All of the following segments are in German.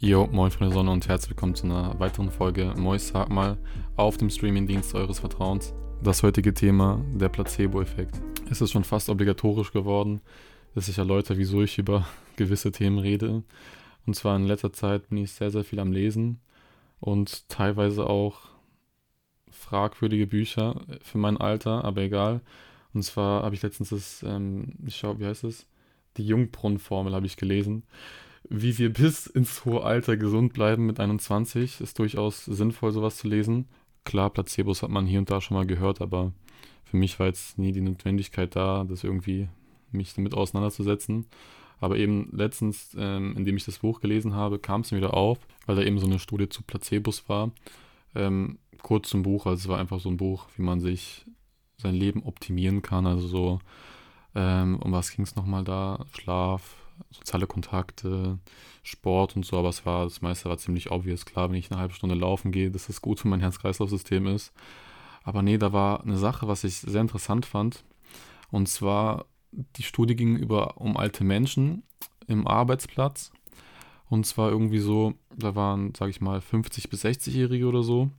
Jo, moin der Sonne und herzlich willkommen zu einer weiteren Folge Mois sag mal auf dem Streamingdienst eures Vertrauens. Das heutige Thema, der Placebo-Effekt. Es ist schon fast obligatorisch geworden, dass ich erläutere, wieso ich über gewisse Themen rede. Und zwar in letzter Zeit bin ich sehr, sehr viel am Lesen und teilweise auch fragwürdige Bücher für mein Alter, aber egal. Und zwar habe ich letztens das, ähm, ich schau, wie heißt es? Die Jungbrunnenformel habe ich gelesen. Wie wir bis ins hohe Alter gesund bleiben mit 21, ist durchaus sinnvoll, sowas zu lesen. Klar, Placebos hat man hier und da schon mal gehört, aber für mich war jetzt nie die Notwendigkeit da, das irgendwie mich damit auseinanderzusetzen. Aber eben letztens, ähm, indem ich das Buch gelesen habe, kam es mir wieder auf, weil da eben so eine Studie zu Placebos war. Ähm, kurz zum Buch, also es war einfach so ein Buch, wie man sich sein Leben optimieren kann. Also so, ähm, um was ging es nochmal da? Schlaf, soziale Kontakte, Sport und so, aber es war, das meiste war ziemlich obvious. Klar, wenn ich eine halbe Stunde laufen gehe, dass das gut für mein Herz-Kreislauf-System ist. Aber nee, da war eine Sache, was ich sehr interessant fand. Und zwar die Studie ging über um alte Menschen im Arbeitsplatz. Und zwar irgendwie so, da waren, sage ich mal, 50 bis 60-Jährige oder so.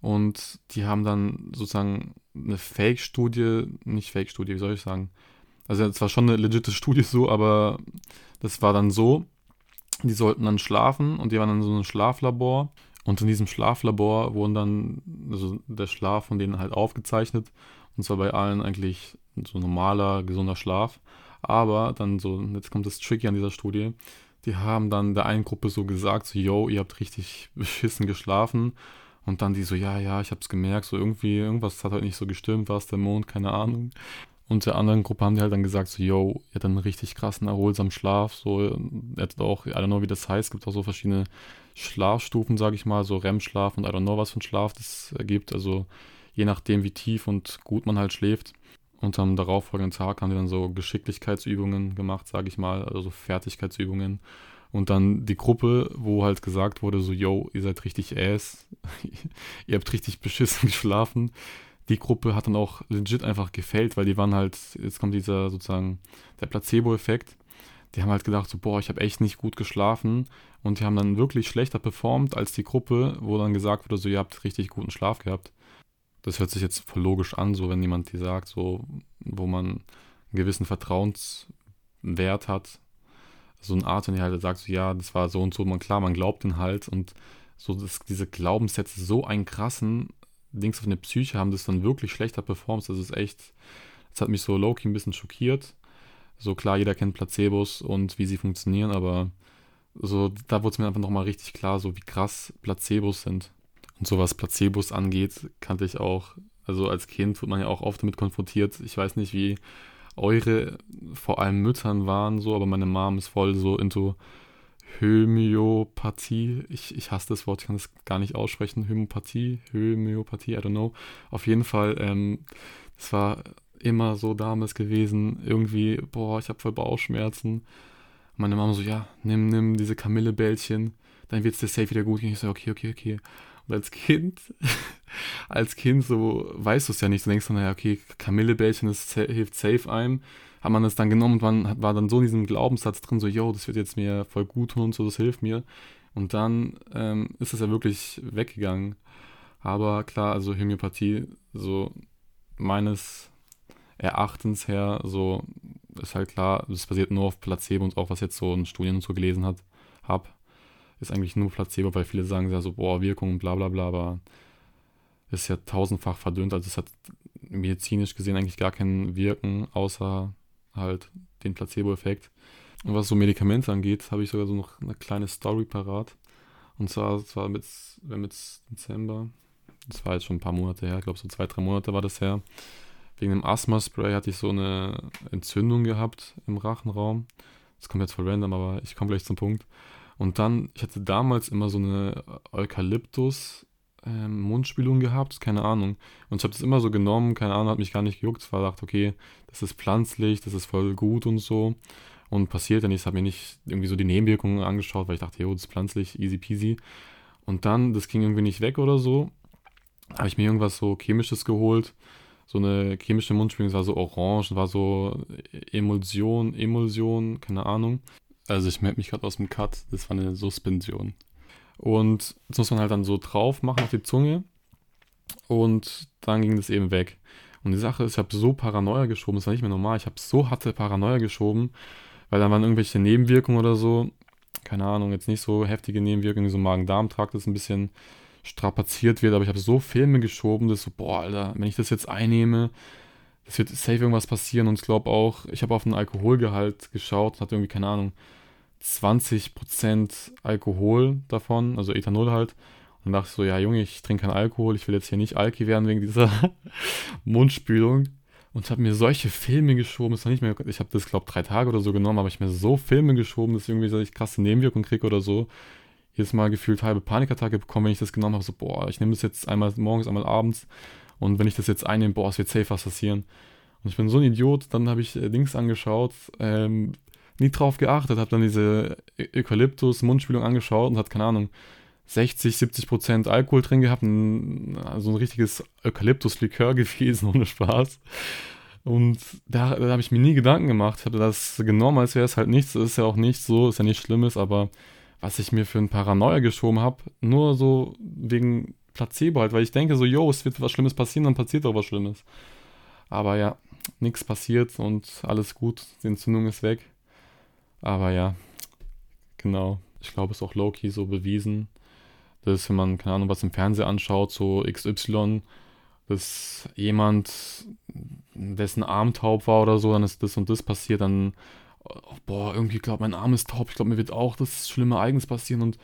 Und die haben dann sozusagen eine Fake-Studie, nicht Fake-Studie, wie soll ich sagen? Also es war schon eine legitime Studie so, aber das war dann so, die sollten dann schlafen und die waren dann so ein Schlaflabor. Und in diesem Schlaflabor wurden dann, also der Schlaf von denen halt aufgezeichnet. Und zwar bei allen eigentlich so normaler, gesunder Schlaf. Aber dann so, jetzt kommt das Tricky an dieser Studie. Die haben dann der einen Gruppe so gesagt, so, yo, ihr habt richtig beschissen geschlafen. Und dann die so, ja, ja, ich hab's gemerkt, so irgendwie, irgendwas hat halt nicht so gestimmt, war es der Mond, keine Ahnung. Und der anderen Gruppe haben die halt dann gesagt, so, yo, ihr habt einen richtig krassen, erholsamen Schlaf, so, jetzt auch, I don't know, wie das heißt, gibt auch so verschiedene Schlafstufen, sage ich mal, so REM-Schlaf und I don't know, was für ein Schlaf das ergibt, also je nachdem, wie tief und gut man halt schläft. Und am darauffolgenden Tag haben die dann so Geschicklichkeitsübungen gemacht, sage ich mal, also Fertigkeitsübungen. Und dann die Gruppe, wo halt gesagt wurde, so, yo, ihr seid richtig ass, ihr habt richtig beschissen geschlafen. Die Gruppe hat dann auch legit einfach gefällt, weil die waren halt, jetzt kommt dieser sozusagen der Placebo-Effekt. Die haben halt gedacht, so, boah, ich habe echt nicht gut geschlafen. Und die haben dann wirklich schlechter performt als die Gruppe, wo dann gesagt wurde, so, ihr habt richtig guten Schlaf gehabt das hört sich jetzt voll logisch an, so wenn jemand die sagt, so wo man einen gewissen Vertrauenswert hat, so eine Art, wenn die halt sagt, so ja, das war so und so, man klar, man glaubt den halt und so das, diese Glaubenssätze so einen krassen Dings auf eine Psyche haben, das dann wirklich schlechter performt, das ist echt, das hat mich so low-key ein bisschen schockiert. So klar, jeder kennt Placebos und wie sie funktionieren, aber so da wurde es mir einfach nochmal richtig klar, so wie krass Placebos sind. Und so was Placebos angeht, kannte ich auch, also als Kind wird man ja auch oft damit konfrontiert. Ich weiß nicht, wie eure vor allem Müttern waren so, aber meine Mom ist voll so into Homöopathie. Ich, ich hasse das Wort, ich kann das gar nicht aussprechen. Homöopathie, Homöopathie, I don't know. Auf jeden Fall, ähm, das war immer so damals gewesen. Irgendwie, boah, ich habe voll Bauchschmerzen. Meine Mama so, ja, nimm, nimm diese Kamillebällchen, dann wird es dir safe wieder gut gehen. Ich so, okay, okay, okay. Und als Kind, als Kind so weißt du es ja nicht. Du denkst dann, naja, okay, Kamillebällchen, das hilft safe einem. Hat man das dann genommen und man war dann so in diesem Glaubenssatz drin, so, yo, das wird jetzt mir voll gut tun und so, das hilft mir. Und dann ähm, ist es ja wirklich weggegangen. Aber klar, also Homöopathie, so meines Erachtens her, so ist halt klar, das basiert nur auf Placebo und auch was jetzt so in Studien und so gelesen hat, habe ist eigentlich nur Placebo, weil viele sagen ja so, boah, Wirkung bla bla bla, aber ist ja tausendfach verdünnt, also es hat medizinisch gesehen eigentlich gar keinen Wirken, außer halt den Placebo-Effekt. Und was so Medikamente angeht, habe ich sogar so noch eine kleine Story parat. Und zwar, zwar mit, mit Dezember, das war jetzt schon ein paar Monate her, ich glaube so zwei, drei Monate war das her. Wegen dem Asthma-Spray hatte ich so eine Entzündung gehabt im Rachenraum. Das kommt jetzt voll random, aber ich komme gleich zum Punkt. Und dann, ich hatte damals immer so eine Eukalyptus ähm, Mundspülung gehabt, keine Ahnung. Und ich habe das immer so genommen, keine Ahnung, hat mich gar nicht gejuckt. Ich war dachte, okay, das ist pflanzlich, das ist voll gut und so. Und passiert ja nichts, habe mir nicht irgendwie so die Nebenwirkungen angeschaut, weil ich dachte, jo, das ist pflanzlich, easy peasy. Und dann, das ging irgendwie nicht weg oder so. Habe ich mir irgendwas so chemisches geholt. So eine chemische Mundspülung, das war so orange, war so Emulsion, Emulsion, keine Ahnung Also ich melde mich gerade aus dem Cut. Das war eine Suspension. Und das muss man halt dann so drauf machen auf die Zunge. Und dann ging das eben weg. Und die Sache ist, ich habe so Paranoia geschoben, das war nicht mehr normal. Ich habe so harte Paranoia geschoben, weil dann waren irgendwelche Nebenwirkungen oder so. Keine Ahnung, jetzt nicht so heftige Nebenwirkungen, so Magen-Darm-Trakt ist ein bisschen strapaziert wird, aber ich habe so Filme geschoben, dass so, boah, Alter, wenn ich das jetzt einnehme, es wird safe irgendwas passieren und ich glaube auch, ich habe auf den Alkoholgehalt geschaut, hatte irgendwie, keine Ahnung, 20% Alkohol davon, also Ethanol halt. Und dachte so, ja Junge, ich trinke keinen Alkohol, ich will jetzt hier nicht Alki werden wegen dieser Mundspülung. Und habe mir solche Filme geschoben, das war nicht mehr, ich habe das glaube drei Tage oder so genommen, aber ich mir so Filme geschoben, dass ich irgendwie so ich krasse Nebenwirkungen kriege oder so. Jedes Mal gefühlt halbe Panikattacke bekommen, wenn ich das genommen habe, so boah, ich nehme das jetzt einmal morgens, einmal abends und wenn ich das jetzt einnehme, boah, es wird safe was passieren. Und ich bin so ein Idiot, dann habe ich äh, Dings angeschaut, ähm, nie drauf geachtet, habe dann diese Eukalyptus-Mundspülung angeschaut und hat, keine Ahnung, 60, 70 Prozent Alkohol drin gehabt, ein, also ein richtiges Eukalyptus-Likör gewesen, ohne Spaß. Und da, da habe ich mir nie Gedanken gemacht. Ich habe das genommen, als wäre es halt nichts. Ist ja auch nicht so, ist ja nichts Schlimmes, aber was ich mir für ein Paranoia geschoben habe, nur so wegen Placebo halt, weil ich denke so, yo, es wird was Schlimmes passieren, dann passiert auch was Schlimmes. Aber ja, nichts passiert und alles gut, die Entzündung ist weg. Aber ja, genau. Ich glaube, es ist auch low-key so bewiesen, dass wenn man, keine Ahnung, was im Fernsehen anschaut, so XY, dass jemand, dessen Arm taub war oder so, dann ist das und das passiert, dann, oh, boah, irgendwie glaubt, mein Arm ist taub, ich glaube, mir wird auch das schlimme Ereignis passieren und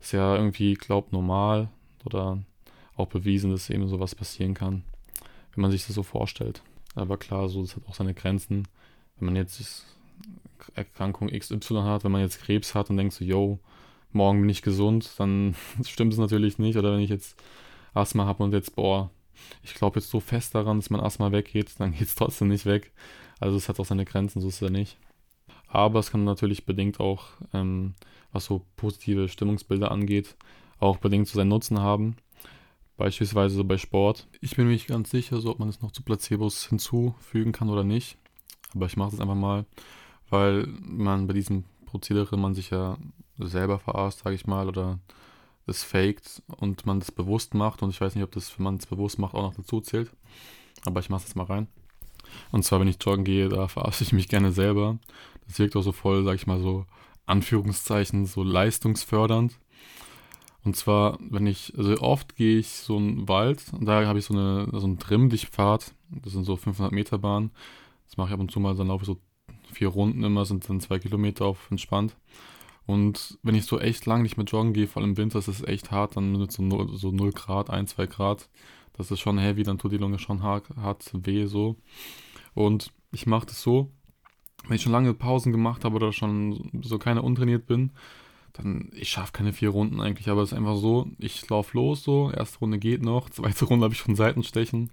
ist ja irgendwie, glaubt, normal oder auch bewiesen, dass eben sowas passieren kann, wenn man sich das so vorstellt. Aber klar, so, das hat auch seine Grenzen. Wenn man jetzt Erkrankung XY hat, wenn man jetzt Krebs hat und denkt so, yo, morgen bin ich gesund, dann stimmt es natürlich nicht. Oder wenn ich jetzt Asthma habe und jetzt, boah, ich glaube jetzt so fest daran, dass mein Asthma weggeht, dann geht es trotzdem nicht weg. Also es hat auch seine Grenzen, so ist es ja nicht. Aber es kann natürlich bedingt auch, ähm, was so positive Stimmungsbilder angeht, auch bedingt so seinen Nutzen haben. Beispielsweise so bei Sport. Ich bin mir nicht ganz sicher, so ob man es noch zu Placebos hinzufügen kann oder nicht. Aber ich mache es einfach mal, weil man bei diesem Prozedere man sich ja selber verarscht, sage ich mal, oder es faked und man das bewusst macht. Und ich weiß nicht, ob das, wenn man es bewusst macht, auch noch dazu zählt. Aber ich mache es mal rein. Und zwar, wenn ich joggen gehe, da verarsche ich mich gerne selber. Das wirkt auch so voll, sag ich mal, so Anführungszeichen, so leistungsfördernd. Und zwar, wenn ich, also oft gehe ich so einen Wald und da habe ich so, eine, so einen Trimmdichtpfad. Das sind so 500 Meter Bahn. Das mache ich ab und zu mal, dann laufe ich so vier Runden immer, sind dann zwei Kilometer auf entspannt. Und wenn ich so echt lang nicht mehr joggen gehe, vor allem im Winter, ist es echt hart, dann mit so 0, so 0 Grad, 1, 2 Grad. Das ist schon heavy, dann tut die Lunge schon hart, hart weh so. Und ich mache das so, wenn ich schon lange Pausen gemacht habe oder schon so keine untrainiert bin, dann, ich schaffe keine vier Runden eigentlich, aber es ist einfach so, ich laufe los so, erste Runde geht noch, zweite Runde habe ich schon Seitenstechen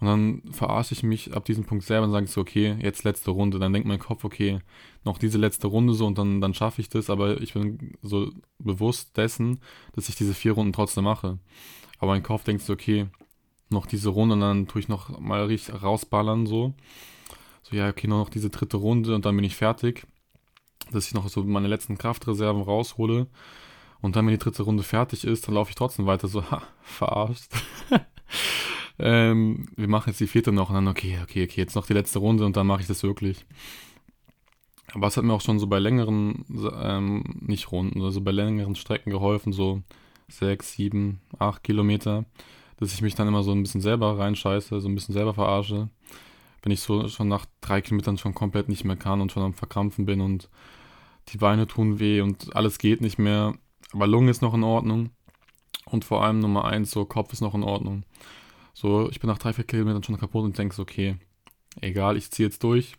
und dann verarsche ich mich ab diesem Punkt selber und sage so, okay, jetzt letzte Runde. Dann denkt mein Kopf, okay, noch diese letzte Runde so und dann, dann schaffe ich das, aber ich bin so bewusst dessen, dass ich diese vier Runden trotzdem mache. Aber mein Kopf denkt so, okay, noch diese Runde und dann tue ich noch mal richtig rausballern so. So, ja, okay, nur noch diese dritte Runde und dann bin ich fertig. Dass ich noch so meine letzten Kraftreserven raushole. Und dann, wenn die dritte Runde fertig ist, dann laufe ich trotzdem weiter so, ha, verarscht. ähm, wir machen jetzt die vierte noch und dann, okay, okay, okay, jetzt noch die letzte Runde und dann mache ich das wirklich. Aber es hat mir auch schon so bei längeren, ähm, nicht Runden, also bei längeren Strecken geholfen, so sechs, sieben, acht Kilometer, dass ich mich dann immer so ein bisschen selber reinscheiße, so ein bisschen selber verarsche. Wenn ich so schon nach drei Kilometern schon komplett nicht mehr kann und schon am Verkrampfen bin und die Beine tun weh und alles geht nicht mehr, aber Lunge ist noch in Ordnung und vor allem Nummer eins, so Kopf ist noch in Ordnung. So, ich bin nach drei, vier Kilometern schon kaputt und denke so, okay, egal, ich ziehe jetzt durch.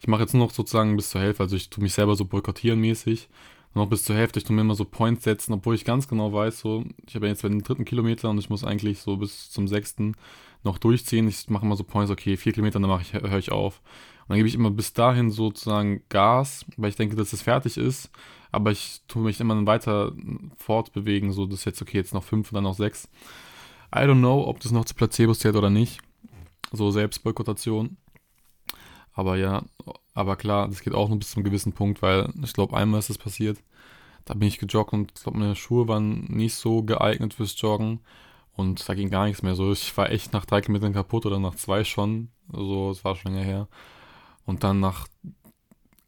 Ich mache jetzt nur noch sozusagen bis zur Hälfte, also ich tue mich selber so boykottieren mäßig. Nur noch bis zur Hälfte, ich tue mir immer so Points setzen, obwohl ich ganz genau weiß, so, ich habe jetzt den dritten Kilometer und ich muss eigentlich so bis zum sechsten noch durchziehen. Ich mache immer so Points, okay, vier Kilometer, dann mache ich, höre ich auf. Und dann gebe ich immer bis dahin sozusagen Gas, weil ich denke, dass es fertig ist. Aber ich tue mich immer weiter fortbewegen, so dass jetzt, okay, jetzt noch fünf und dann noch sechs. I don't know, ob das noch zu Placebos zählt oder nicht. So Selbstboykottation. Aber ja, aber klar, das geht auch nur bis zum gewissen Punkt, weil ich glaube, einmal ist es passiert. Da bin ich gejoggt und ich glaube, meine Schuhe waren nicht so geeignet fürs Joggen. Und da ging gar nichts mehr. So, ich war echt nach drei Kilometern kaputt oder nach zwei schon. So, es war schon länger her. Und dann nach,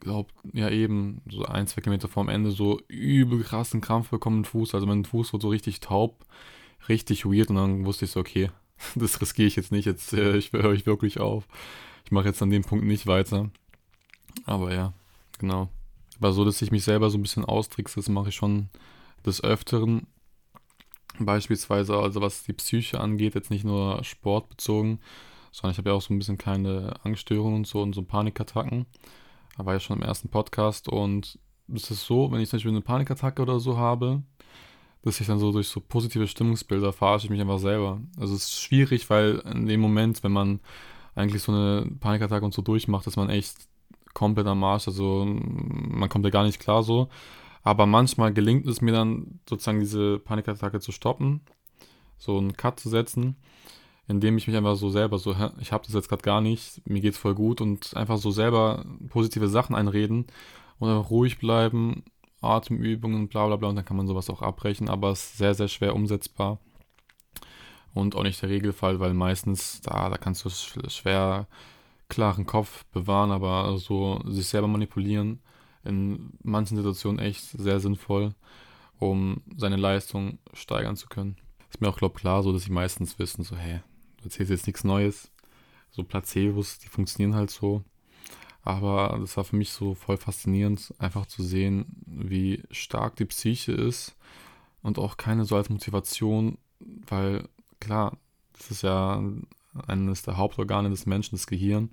glaub, ja eben, so ein, zwei Kilometer vorm Ende so übel krassen Krampf bekommen im Fuß. Also mein Fuß wurde so richtig taub, richtig weird. Und dann wusste ich so, okay, das riskiere ich jetzt nicht. Jetzt äh, ich höre ich wirklich auf. Ich mache jetzt an dem Punkt nicht weiter. Aber ja, genau. Aber so, dass ich mich selber so ein bisschen austrickse, das mache ich schon des Öfteren. Beispielsweise, also was die Psyche angeht, jetzt nicht nur sportbezogen, sondern ich habe ja auch so ein bisschen keine Angststörungen und so und so Panikattacken. Da war ja schon im ersten Podcast und es ist so, wenn ich zum Beispiel eine Panikattacke oder so habe, dass ich dann so durch so positive Stimmungsbilder verarsche ich mich einfach selber. Also es ist schwierig, weil in dem Moment, wenn man eigentlich so eine Panikattacke und so durchmacht, dass man echt komplett am Arsch, also man kommt ja gar nicht klar so. Aber manchmal gelingt es mir dann sozusagen diese Panikattacke zu stoppen, so einen Cut zu setzen, indem ich mich einfach so selber so, ich habe das jetzt gerade gar nicht, mir geht's voll gut und einfach so selber positive Sachen einreden und einfach ruhig bleiben, Atemübungen, bla bla bla und dann kann man sowas auch abbrechen, aber es ist sehr, sehr schwer umsetzbar und auch nicht der Regelfall, weil meistens da, da kannst du schwer klaren Kopf bewahren, aber so sich selber manipulieren in manchen Situationen echt sehr sinnvoll, um seine Leistung steigern zu können. Ist mir auch, glaube klar, so dass sie meistens wissen, so, hey, du erzählst jetzt nichts Neues. So Placebos, die funktionieren halt so. Aber das war für mich so voll faszinierend, einfach zu sehen, wie stark die Psyche ist und auch keine so als Motivation, weil klar, das ist ja eines der Hauptorgane des Menschen, das Gehirn.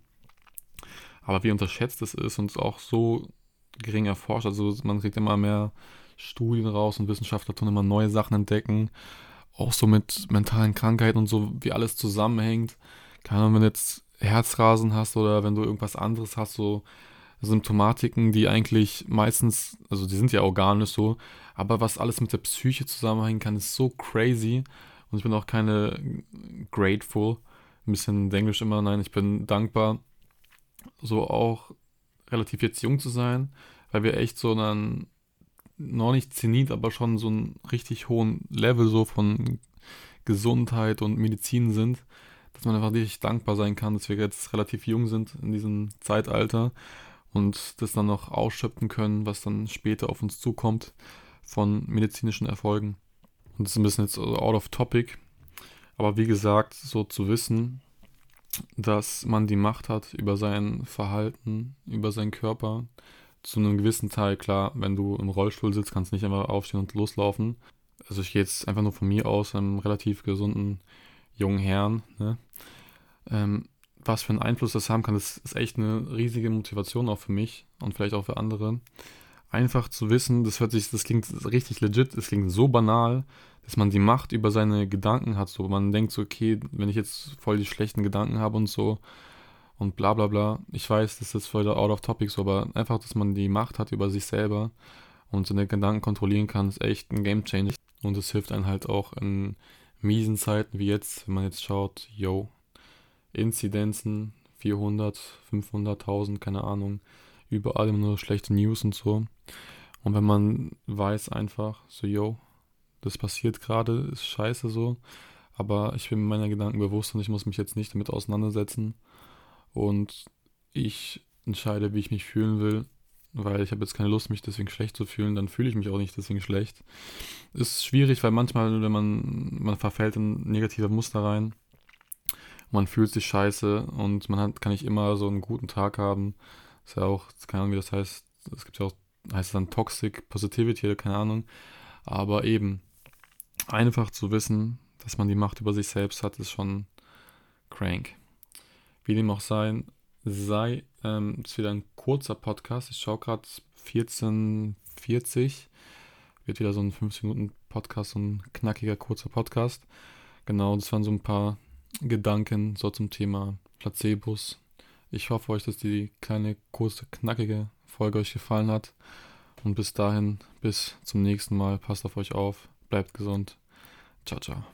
Aber wie unterschätzt es ist und auch so gering erforscht. Also man kriegt immer mehr Studien raus und Wissenschaftler tun immer neue Sachen entdecken. Auch so mit mentalen Krankheiten und so, wie alles zusammenhängt. Keine Ahnung, wenn jetzt Herzrasen hast oder wenn du irgendwas anderes hast, so Symptomatiken, die eigentlich meistens, also die sind ja organisch so, aber was alles mit der Psyche zusammenhängen kann, ist so crazy. Und ich bin auch keine grateful, ein bisschen Englisch immer, nein, ich bin dankbar, so auch relativ jetzt jung zu sein, weil wir echt so einen, noch nicht Zenit, aber schon so einen richtig hohen Level so von Gesundheit und Medizin sind, dass man einfach richtig dankbar sein kann, dass wir jetzt relativ jung sind in diesem Zeitalter und das dann noch ausschöpfen können, was dann später auf uns zukommt von medizinischen Erfolgen. Und das ist ein bisschen jetzt out of topic, aber wie gesagt, so zu wissen, dass man die Macht hat über sein Verhalten, über seinen Körper. Zu einem gewissen Teil, klar, wenn du im Rollstuhl sitzt, kannst du nicht einfach aufstehen und loslaufen. Also ich gehe jetzt einfach nur von mir aus, einem relativ gesunden jungen Herrn. Ne? Ähm, was für einen Einfluss das haben kann, das ist echt eine riesige Motivation auch für mich und vielleicht auch für andere. Einfach zu wissen, das hört sich, das klingt richtig legit, das klingt so banal, dass man die Macht über seine Gedanken hat. So, man denkt so, okay, wenn ich jetzt voll die schlechten Gedanken habe und so und bla bla bla. Ich weiß, das ist voll out of topic so, aber einfach, dass man die Macht hat über sich selber und seine Gedanken kontrollieren kann, ist echt ein Game Changer. Und es hilft einem halt auch in miesen Zeiten wie jetzt, wenn man jetzt schaut, yo, Inzidenzen 400, 500.000, keine Ahnung, überall immer nur schlechte News und so. Und wenn man weiß einfach, so, yo, das passiert gerade, ist scheiße so, aber ich bin mir meiner Gedanken bewusst und ich muss mich jetzt nicht damit auseinandersetzen. Und ich entscheide, wie ich mich fühlen will, weil ich habe jetzt keine Lust, mich deswegen schlecht zu fühlen, dann fühle ich mich auch nicht deswegen schlecht. Ist schwierig, weil manchmal, wenn man, man verfällt in negative Muster rein, man fühlt sich scheiße und man hat, kann nicht immer so einen guten Tag haben. Ist ja auch, keine Ahnung, wie das heißt, es gibt ja auch, heißt es dann Toxic Positivity oder keine Ahnung. Aber eben, einfach zu wissen, dass man die Macht über sich selbst hat, ist schon crank. Wie dem auch sein, sei, ähm, ist wieder ein kurzer Podcast. Ich schaue gerade 14.40 wird wieder so ein 50 Minuten Podcast, so ein knackiger, kurzer Podcast. Genau, das waren so ein paar Gedanken so zum Thema Placebos. Ich hoffe euch, dass die kleine, kurze, knackige Folge euch gefallen hat. Und bis dahin, bis zum nächsten Mal. Passt auf euch auf. Bleibt gesund. Ciao, ciao.